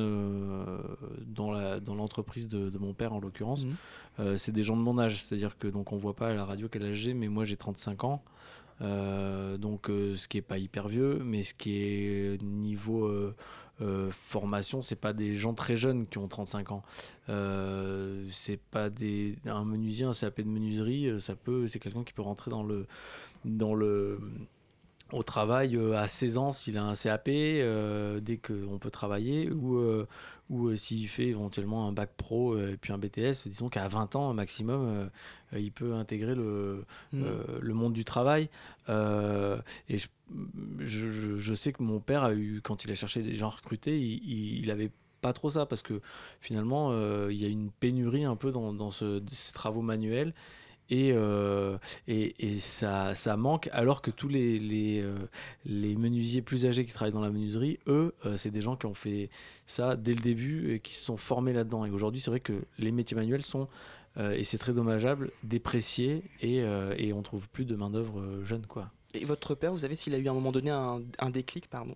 dans, la, dans l'entreprise de, de, mon père en l'occurrence, mmh. c'est des gens de mon âge. C'est-à-dire que donc on voit pas à la radio quel âge j'ai, mais moi j'ai 35 ans. donc ce qui est pas hyper vieux, mais ce qui est niveau euh, formation, c'est pas des gens très jeunes qui ont 35 ans. Euh, c'est pas des un menuisier, un CAP de menuiserie, euh, ça peut, c'est quelqu'un qui peut rentrer dans le dans le au travail à 16 ans s'il a un CAP dès qu'on peut travailler ou ou s'il fait éventuellement un bac pro et puis un BTS, disons qu'à 20 ans maximum, il peut intégrer le, mmh. le monde du travail. et je je, sais que mon père a eu, quand il a cherché des gens recrutés, il, il, avait pas trop ça parce que finalement euh, il y a une pénurie un peu dans, ce, ces travaux manuels et, euh, et, ça, ça, manque alors que tous les, les, euh, les, menuisiers plus âgés qui travaillent dans la menuiserie, eux, c'est des gens qui ont fait ça dès le début et qui se sont formés là-dedans. Et aujourd'hui, c'est vrai que les métiers manuels sont, et c'est très dommageable, dépréciés et, et on trouve plus de main-d'œuvre jeune. quoi. Et votre père, vous savez s'il a eu à un moment donné un, déclic, pardon?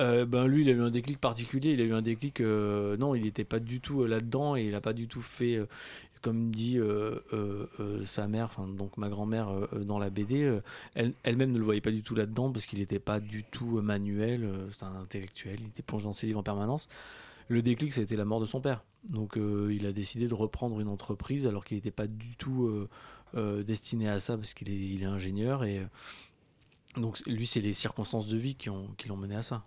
Euh, ben lui, il a eu un déclic particulier. Il a eu un déclic. Euh, non, il n'était pas du tout euh, là-dedans et il n'a pas du tout fait, comme dit sa mère, donc ma grand-mère dans la BD. elle, elle-même ne le voyait pas du tout là-dedans parce qu'il n'était pas du tout manuel. C'est un intellectuel. Il était plongé dans ses livres en permanence. Le déclic, ça a été la mort de son père. Donc, il a décidé de reprendre une entreprise alors qu'il n'était pas du tout euh, destiné à ça parce qu'il est, ingénieur et euh, donc lui c'est les circonstances de vie qui l'ont mené à ça.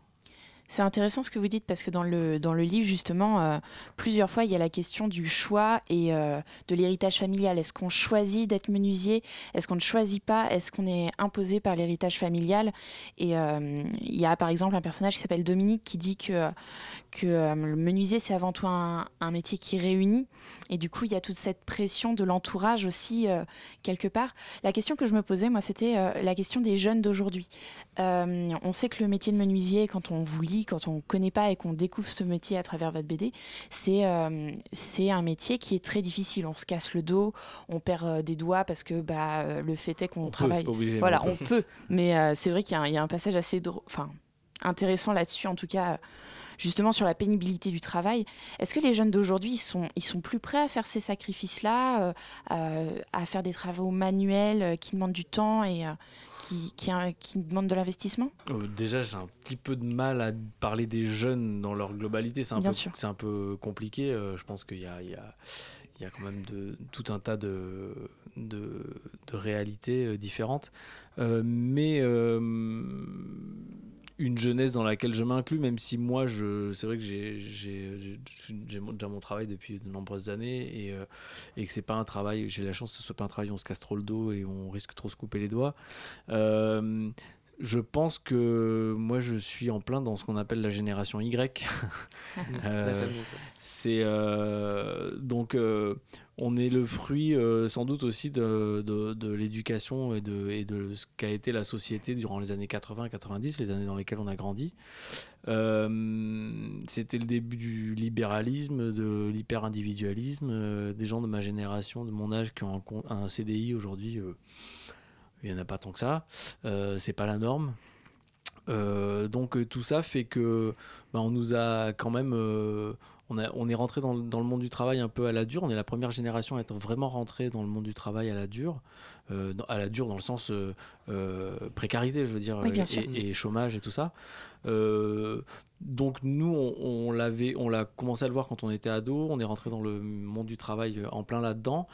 C'est intéressant ce que vous dites parce que dans le, dans le livre, justement, euh, plusieurs fois, il y a la question du choix et de l'héritage familial. Est-ce qu'on choisit d'être menuisier? Est-ce qu'on ne choisit pas? Est-ce qu'on est imposé par l'héritage familial? Et il y a par exemple un personnage qui s'appelle Dominique qui dit que, que le menuisier, c'est avant tout un, un, métier qui réunit. Et du coup, il y a toute cette pression de l'entourage aussi, euh, quelque part. La question que je me posais, moi, c'était euh, la question des jeunes d'aujourd'hui. Euh, on sait que le métier de menuisier, quand on vous lit, quand on ne connaît pas et qu'on découvre ce métier à travers votre BD, c'est c'est un métier qui est très difficile. On se casse le dos, on perd des doigts parce que bah, le fait est qu'on travaille. voilà, on peut. Mais c'est vrai qu'il y, y, a un passage assez enfin, intéressant là-dessus, en tout cas justement sur la pénibilité du travail. Est-ce que les jeunes d'aujourd'hui, ils sont, ils sont plus prêts à faire ces sacrifices-là, euh, euh, à faire des travaux manuels euh, qui demandent du temps et qui, qui, qui, demandent de l'investissement? Déjà, j'ai un petit peu de mal à parler des jeunes dans leur globalité. C'est un, peu, c'est un peu compliqué. je pense qu'il y a, il y a il y a quand même de, tout un tas de, de, de réalités différentes. mais une jeunesse dans laquelle je m'inclus, même si moi, je, c'est vrai que j'ai, j'ai, déjà mon travail depuis de nombreuses années et, euh, et que c'est pas un travail, j'ai la chance que ce soit pas un travail où on se casse trop le dos et on risque trop se couper les doigts. Euh, je pense que moi je suis en plein dans ce qu'on appelle la génération Y. euh, c'est euh, donc on est le fruit euh, sans doute aussi de, de, l'éducation et de, et de ce qu'a été la société durant les années 80-90, les années dans lesquelles on a grandi. Euh, c'était le début du libéralisme, de l'hyper-individualisme. Euh, des gens de ma génération, de mon âge, qui ont un, CDI aujourd'hui, il n'y en a pas tant que ça. c'est pas la norme. donc tout ça fait que bah, on nous a quand même on, est rentré dans, le monde du travail un peu à la dure. On est la première génération à être vraiment rentré dans le monde du travail à la dure. Euh, à la dure dans le sens euh, euh, précarité, je veux dire, et, chômage et tout ça. donc nous, on, on l'avait, on l'a commencé à le voir quand on était ado. On est rentré dans le monde du travail en plein là-dedans.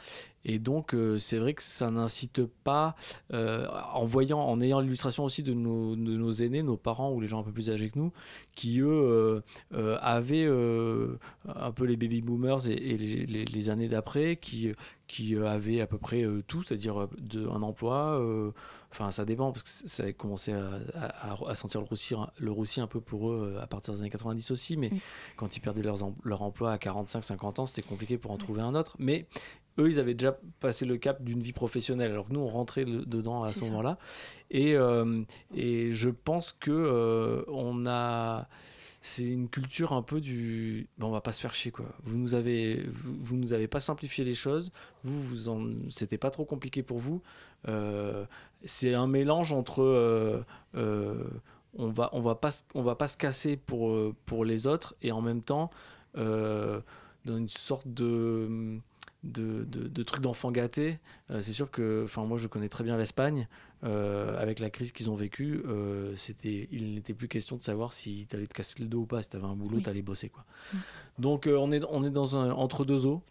Et donc, c'est vrai que ça n'incite pas, en voyant, en ayant l'illustration aussi de nos, de nos aînés, nos parents ou les gens un peu plus âgés que nous, qui eux avaient un peu les baby boomers et, et les, les- les années d'après, qui, qui euh, avaient à peu près euh, tout, c'est-à-dire euh, un emploi. Enfin, ça dépend parce que ça a commencé à, à- à- à sentir le roussi, le roussi un peu pour eux à partir des années 90 aussi. Mais quand ils perdaient leurs em- leur emploi à 45-50 ans, c'était compliqué pour en trouver un autre. Mais eux, ils avaient déjà passé le cap d'une vie professionnelle, alors que nous, on rentrait le- dedans à ce moment-là. Et, euh, et je pense que euh, on a. C'est une culture un peu du. Bon, on va pas se faire chier, quoi. Vous nous avez, vous, nous avez pas simplifié les choses. Vous, vous en, c'était pas trop compliqué pour vous. Euh, c'est un mélange entre. euh, euh, on va, on va pas, on va pas se casser pour, pour les autres et en même temps, dans une sorte de de, de, de trucs d'enfants gâtés. Euh, c'est sûr que, enfin, moi, je connais très bien l'Espagne. Euh, avec la crise qu'ils ont vécue, euh, c'était, il n'était plus question de savoir si tu allais te casser le dos ou pas. Si tu avais un boulot, Oui. tu allais bosser. Quoi. Donc, euh, on, est, on est dans un entre-deux eaux.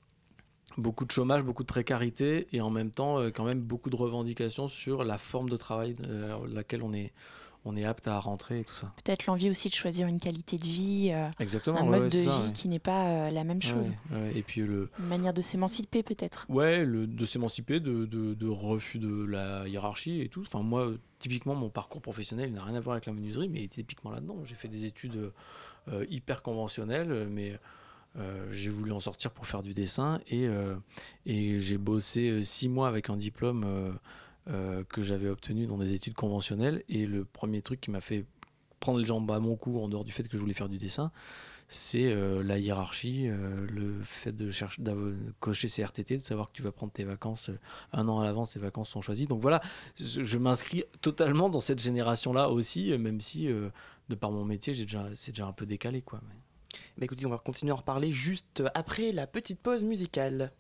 Beaucoup de chômage, beaucoup de précarité et en même temps, quand même, beaucoup de revendications sur la forme de travail euh, laquelle on est, on est apte à rentrer et tout ça. Peut-être l'envie aussi de choisir une qualité de vie, euh, Exactement, un mode ouais, de vie ouais. qui n'est pas euh, la même chose. Ouais. Et puis le, Une manière de s'émanciper peut-être. Ouais, le, de s'émanciper, de, de, de refus de la hiérarchie et tout. Enfin, moi, typiquement, mon parcours professionnel n'a rien à voir avec la menuiserie, mais typiquement là-dedans. J'ai fait des études euh, hyper conventionnelles, mais euh, j'ai voulu en sortir pour faire du dessin et, euh, et j'ai bossé six mois avec un diplôme euh, que j'avais obtenu dans des études conventionnelles. Et le premier truc qui m'a fait prendre les jambes à mon cou, en dehors du fait que je voulais faire du dessin, c'est euh, la hiérarchie, euh, le fait de chercher, cocher ses RTT, de savoir que tu vas prendre tes vacances un an à l'avance, tes vacances sont choisies. Donc voilà, je, m'inscris totalement dans cette génération-là aussi, même si de par mon métier, déjà, c'est déjà un peu décalé, quoi. mais- Bah écoutez, on va continuer à en reparler juste après la petite pause musicale.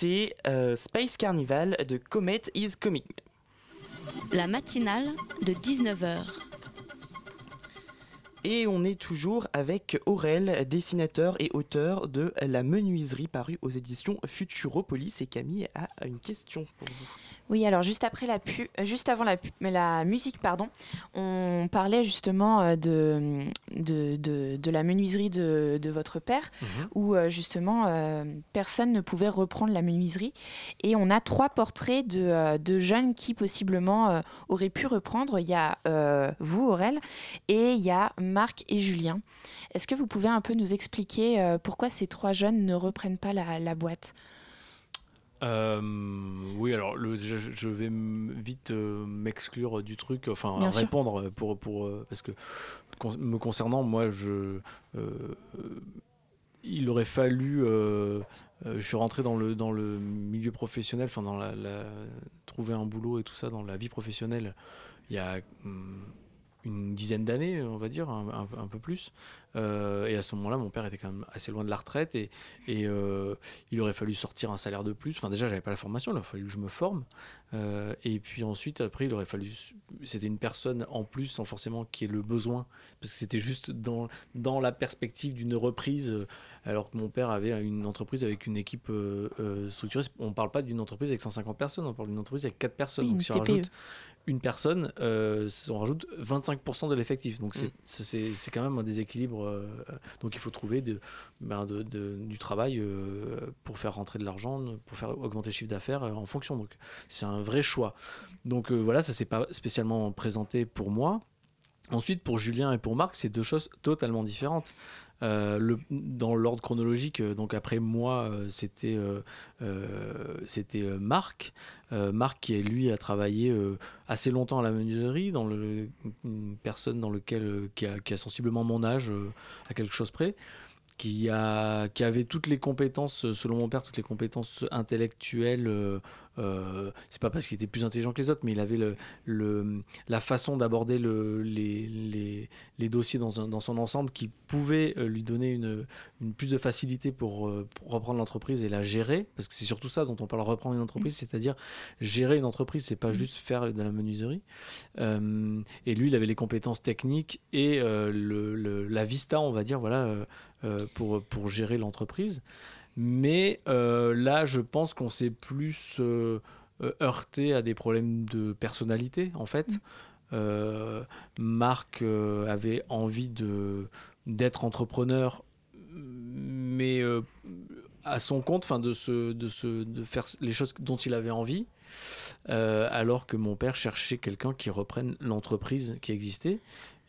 C'était euh, Space Carnival de Comet is Coming. La matinale de 19h. Et on est toujours avec Aurel, dessinateur et auteur de La menuiserie parue aux éditions Futuropolis. Et Camille a une question pour vous. Oui, alors juste après la pu, euh, juste avant la, pu- la musique, pardon, on parlait justement euh, de, de, de, de la menuiserie de, de votre père, Mhm. où euh, justement euh, personne ne pouvait reprendre la menuiserie. Et on a trois portraits de, de jeunes qui possiblement euh, auraient pu reprendre. Il y a euh, vous, Aurel, et il y a Marc et Julien. Est-ce que vous pouvez un peu nous expliquer pourquoi ces trois jeunes ne reprennent pas la, la boîte? Euh, oui, alors le, je, je vais vite euh, m'exclure du truc, enfin Bien sûr. répondre pour, pour euh, parce que con- me concernant, moi, je, euh, il aurait fallu, je suis rentré dans le dans le milieu professionnel, enfin dans la, la- trouver un boulot et tout ça dans la vie professionnelle, il y a hum, une dizaine d'années, on va dire, un, un- un peu plus. Euh, et à ce moment-là, mon père était quand même assez loin de la retraite et, et, euh, il aurait fallu sortir un salaire de plus. Enfin, déjà, j'avais pas la formation, il aurait fallu que je me forme. Euh, et puis ensuite, après, il aurait fallu. C'était une personne en plus, sans forcément qu'il y ait le besoin, parce que c'était juste dans, dans la perspective d'une reprise. Alors que mon père avait une entreprise avec une équipe structurée. On parle pas d'une entreprise avec 150 personnes, on parle d'une entreprise avec 4 personnes. Oui, Donc si on TPE. rajoute une personne, euh, on rajoute 25% de l'effectif. Donc c'est Mm. c'est quand même un déséquilibre. euh, donc il faut trouver de, ben, de- de- du travail euh, pour faire rentrer de l'argent, pour faire augmenter le chiffre d'affaires euh, en fonction. Donc c'est un vrai choix. Donc euh, voilà, ça s'est pas spécialement présenté pour moi. Ensuite, pour Julien et pour Marc, c'est deux choses totalement différentes. Euh, dans l'ordre chronologique, euh, donc après moi, euh, c'était c'était Marc. Marc qui lui a travaillé assez longtemps à la menuiserie, dans le, une personne dans lequel qui, a, qui a sensiblement mon âge à quelque chose près, qui a qui avait toutes les compétences, selon mon père, toutes les compétences intellectuelles. Euh, c'est pas parce qu'il était plus intelligent que les autres, mais il avait le, le- la façon d'aborder le- les, les, les dossiers dans, un- dans son ensemble qui pouvait euh, lui donner une, une plus de facilité pour, euh, pour reprendre l'entreprise et la gérer, parce que c'est surtout ça dont on parle reprendre une entreprise, c'est-à-dire gérer une entreprise, c'est pas juste faire de la menuiserie. Euh, et lui, il avait les compétences techniques et euh, le, la vista, on va dire, voilà, pour, pour gérer l'entreprise. Mais euh, là, je pense qu'on s'est plus euh, euh, heurté à des problèmes de personnalité, en fait. Euh, Marc avait envie de d'être entrepreneur, mais à son compte, enfin de se, de se, de faire les choses dont il avait envie, alors que mon père cherchait quelqu'un qui reprenne l'entreprise qui existait.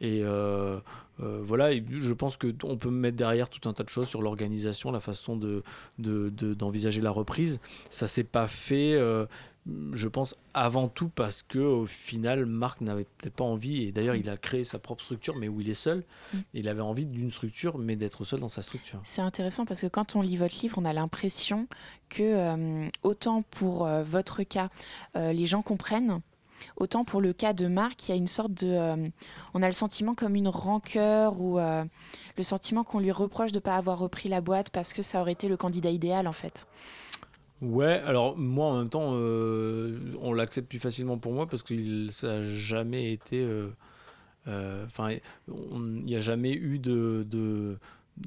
Et euh, euh, voilà, et je pense que t- on peut mettre derrière tout un tas de choses sur l'organisation, la façon de de- de- d'envisager la reprise. Ça s'est pas fait, euh, je pense, avant tout parce que au final, Marc n'avait peut-être pas envie. Et d'ailleurs, il a créé sa propre structure, mais où il est seul. Il avait envie d'une structure, mais d'être seul dans sa structure. C'est intéressant parce que quand on lit votre livre, on a l'impression que autant pour votre cas, les gens comprennent, autant pour le cas de Marc, il y a une sorte de... euh, on a le sentiment comme une rancœur ou euh, le sentiment qu'on lui reproche de ne pas avoir repris la boîte parce que ça aurait été le candidat idéal en fait. Ouais, alors moi en même temps, euh, on l'accepte plus facilement pour moi parce que ça n'a jamais été. Enfin, il n'y a jamais eu de,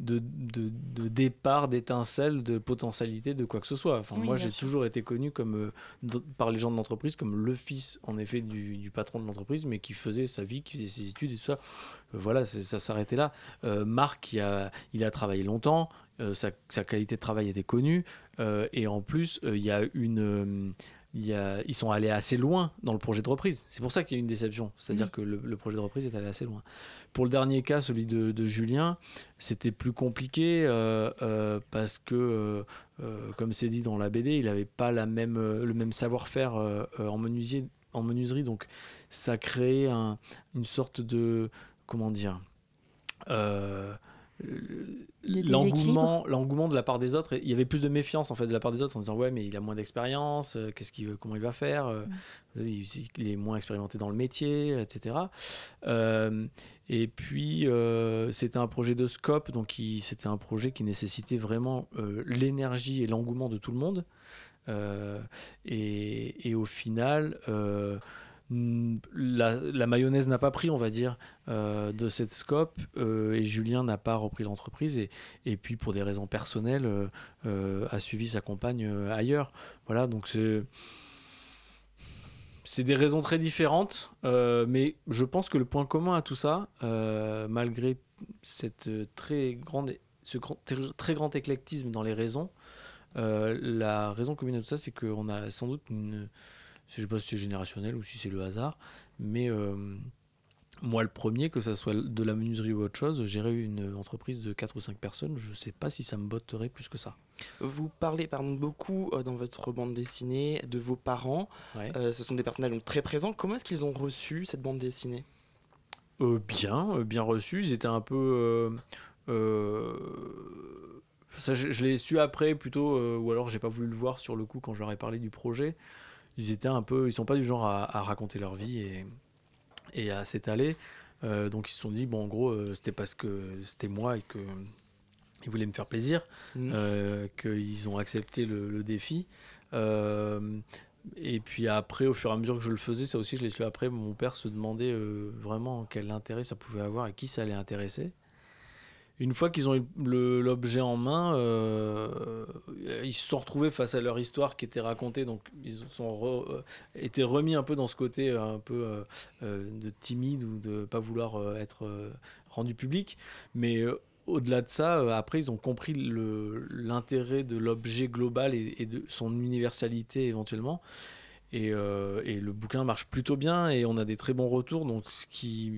de, de- de départ, d'étincelle, de potentialité de quoi que ce soit. Enfin, Oui, moi, j'ai toujours été connu comme, euh, par les gens de l'entreprise comme le fils, en effet, du, du patron de l'entreprise, mais qui faisait sa vie, qui faisait ses études et tout ça. Euh, voilà, ça s'arrêtait là. Euh, Marc, il a, il a travaillé longtemps, sa, sa qualité de travail était connue, et en plus, il y a une. Il y a- ils sont allés assez loin dans le projet de reprise. C'est pour ça qu'il y a eu une déception. C'est-à-dire Mhm. que le, le projet de reprise est allé assez loin. Pour le dernier cas, celui de, de Julien, c'était plus compliqué euh, euh, parce que, euh, comme c'est dit dans la BD, il n'avait pas la même, le même savoir-faire en, menuisier, en menuiserie. Donc, ça créait un- une sorte de. Comment dire l'engouement l'engouement de la part des autres il y avait plus de méfiance en fait de la part des autres en disant ouais mais il a moins d'expérience euh, qu'est-ce qu'il comment il va faire euh, il, il, est moins expérimenté dans le métier etc euh, et puis c'était un projet de scope donc c'était un projet qui nécessitait vraiment l'énergie et l'engouement de tout le monde. Et, et, au final la, mayonnaise n'a pas pris, on va dire, euh, de cette scope, euh, et Julien n'a pas repris l'entreprise, et, puis pour des raisons personnelles, euh, a suivi sa compagne ailleurs. Voilà, donc c'est. C'est des raisons très différentes, mais je pense que le point commun à tout ça, malgré cette très grande, ce grand, très grand éclectisme dans les raisons, la raison commune à tout ça, c'est qu'on a sans doute une, je sais pas si c'est générationnel ou si c'est le hasard, mais euh, moi le premier, que ça soit de la menuiserie ou autre chose, gérer une entreprise de 4 ou 5 personnes, je sais pas si ça me botterait plus que ça. Vous parlez pardon, beaucoup euh, dans votre bande dessinée de vos parents. Euh, ce sont des personnages donc, très présents. Comment est-ce qu'ils ont reçu cette bande dessinée? Bien, bien reçu. Ils étaient un peu... Ça, je, je l'ai su après plutôt, ou alors j'ai pas voulu le voir sur le coup quand ai parlé du projet ils étaient un peu, ils sont pas du genre à, raconter leur vie et, et à s'étaler. Euh, donc ils se sont dit bon en gros euh, c'était parce que c'était moi et que ils voulaient me faire plaisir mmh. euh, qu'ils ont accepté le, défi. et puis après, au fur et à mesure que je le faisais, ça aussi je l'ai su après, mon père se demandait vraiment quel intérêt ça pouvait avoir et qui ça allait intéresser une fois qu'ils ont eu l'objet en main, euh, ils se sont retrouvés face à leur histoire qui était racontée, donc ils ont euh, été remis un peu dans ce côté euh, un peu de timide ou de pas vouloir être rendu public, mais au-delà de ça, après, ils ont compris l'intérêt de l'objet global et, et, de son universalité éventuellement. Et, et, le bouquin marche plutôt bien et on a des très bons retours. Donc, ce qui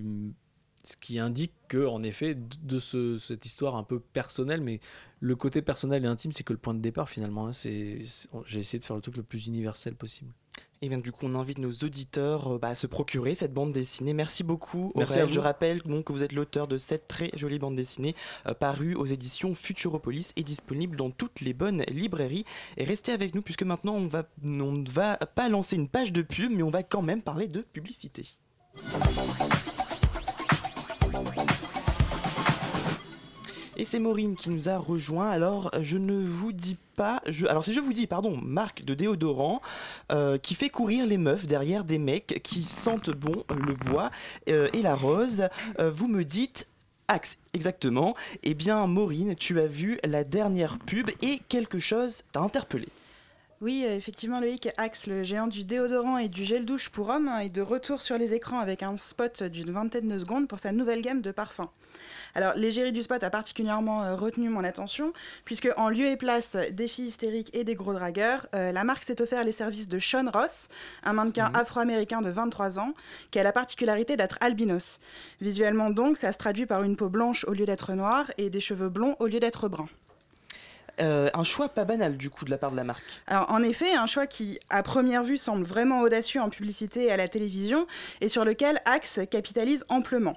ce qui indique que, en effet, de ce, cette histoire un peu personnelle, mais le côté personnel et intime, c'est que le point de départ finalement. Hein, c'est, j'ai essayé de faire le truc le plus universel possible. Et bien du coup, on invite nos auditeurs euh, bah, à se procurer cette bande dessinée. Merci beaucoup. Merci Je rappelle donc que vous êtes l'auteur de cette très jolie bande dessinée euh, parue aux éditions Futuropolis et disponible dans toutes les bonnes librairies. Et restez avec nous puisque maintenant on va, on ne va pas lancer une page de pub, mais on va quand même parler de publicité. Et c'est Maureen qui nous a rejoint. Alors, je ne vous dis pas. Alors, si je vous dis, pardon, marque de déodorant euh, qui fait courir les meufs derrière des mecs qui sentent bon le bois euh, et la rose, euh, vous me dites. Axe, exactement. Eh bien, Maureen, tu as vu la dernière pub et quelque chose t'a interpellé. Oui, effectivement, Loïc, Axe, le géant du déodorant et du gel douche pour hommes, est de retour sur les écrans avec un spot d'une vingtaine de secondes pour sa nouvelle gamme de parfums. Alors, l'égérie du spot a particulièrement euh, retenu mon attention, puisque en lieu et place des filles hystériques et des gros dragueurs, euh, la marque s'est offert les services de Sean Ross, un mannequin mhm. afro-américain de 23 ans, qui a la particularité d'être albinos. Visuellement donc, ça se traduit par une peau blanche au lieu d'être noire et des cheveux blonds au lieu d'être bruns. Euh, un choix pas banal du coup de la part de la marque. En effet, un choix qui à première vue semble vraiment audacieux en publicité et à la télévision et sur lequel Axe capitalise amplement.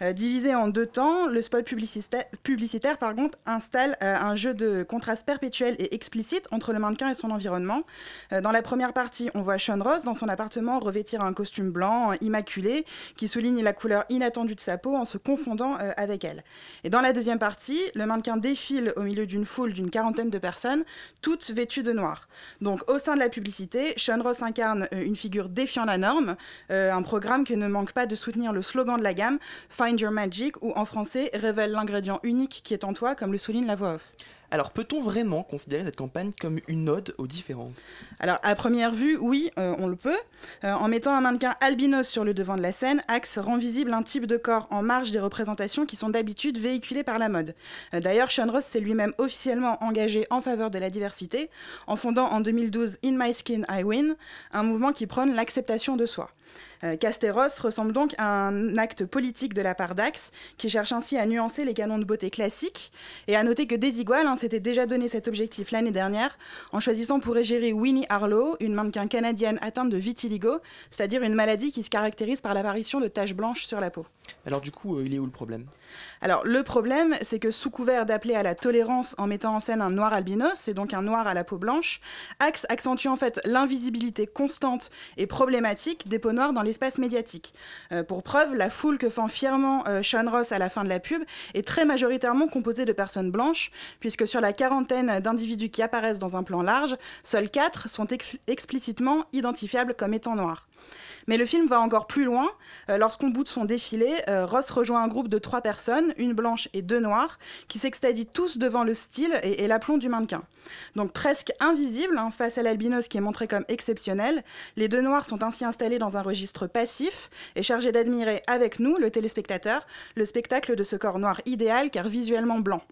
Euh, divisé en deux temps, le spot publicitaire, publicitaire par contre, installe euh, un jeu de contraste perpétuel et explicite entre le mannequin et son environnement. dans la première partie, on voit Sean Ross dans son appartement revêtir un costume blanc immaculé qui souligne la couleur inattendue de sa peau en se confondant avec elle. Et dans la deuxième partie, le mannequin défile au milieu d'une foule d'une quarantaine de personnes, toutes vêtues de noir. Donc au sein de la publicité, Sean Ross incarne euh, une figure défiant la norme, euh, un programme qui ne manque pas de soutenir le slogan de la gamme, Find Your Magic, ou en français, révèle l'ingrédient unique qui est en toi, comme le souligne la voix off. Alors, peut-on vraiment considérer cette campagne comme une ode aux différences? Alors, à première vue, oui, euh, on le peut. Euh, en mettant un mannequin albinos sur le devant de la scène, Axe rend visible un type de corps en marge des représentations qui sont d'habitude véhiculées par la mode. Euh, d'ailleurs, Sean Ross s'est lui-même officiellement engagé en faveur de la diversité en fondant en 2012 In My Skin I Win, un mouvement qui prône l'acceptation de soi. Euh, Casteros ressemble donc à un acte politique de la part d'Axe, qui cherche ainsi à nuancer les canons de beauté classiques. Et à noter que Desigual hein, s'était déjà donné cet objectif l'année dernière, en choisissant pour égérer Winnie Harlow, une mannequin canadienne atteinte de vitiligo, c'est-à-dire une maladie qui se caractérise par l'apparition de taches blanches sur la peau. Alors du coup, euh, il est où le problème? Alors le problème, c'est que sous couvert d'appeler à la tolérance en mettant en scène un noir albinos, c'est donc un noir à la peau blanche, Axe accentue en fait l'invisibilité constante et problématique des peaux noires dans l'espace médiatique. Euh, pour preuve, la foule que fend fièrement euh, Sean Ross à la fin de la pub est très majoritairement composée de personnes blanches, puisque sur la quarantaine d'individus qui apparaissent dans un plan large, seuls quatre sont ex- explicitement identifiables comme étant noirs. Mais le film va encore plus loin. Euh, Lorsqu'on bout son défilé, euh, Ross rejoint un groupe de trois personnes, une blanche et deux noires, qui s'extadient tous devant le style et, et l'aplomb du mannequin. Donc presque invisible hein, face à l'albinos qui est montré comme exceptionnel, les deux noirs sont ainsi installés dans un registre passif et chargés d'admirer avec nous, le téléspectateur, le spectacle de ce corps noir idéal car visuellement blanc.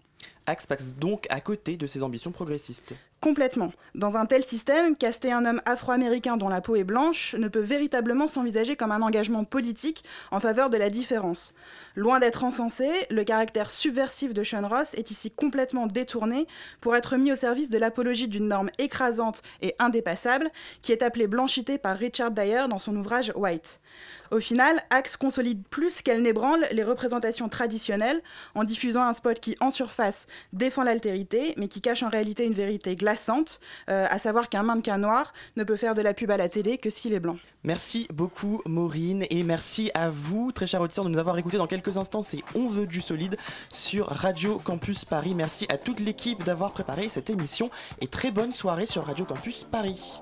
Axe passe donc à côté de ses ambitions progressistes. Complètement. Dans un tel système, caster un homme afro-américain dont la peau est blanche ne peut véritablement s'envisager comme un engagement politique en faveur de la différence. Loin d'être encensé, le caractère subversif de Sean Ross est ici complètement détourné pour être mis au service de l'apologie d'une norme écrasante et indépassable qui est appelée blanchité par Richard Dyer dans son ouvrage White. Au final, Axe consolide plus qu'elle n'ébranle les représentations traditionnelles en diffusant un spot qui, en surface, défend l'altérité, mais qui cache en réalité une vérité glaçante, euh, à savoir qu'un mannequin noir ne peut faire de la pub à la télé que s'il est blanc. Merci beaucoup Maureen et merci à vous très chers auditeurs de nous avoir écoutés dans quelques instants c'est On veut du solide sur Radio Campus Paris. Merci à toute l'équipe d'avoir préparé cette émission et très bonne soirée sur Radio Campus Paris.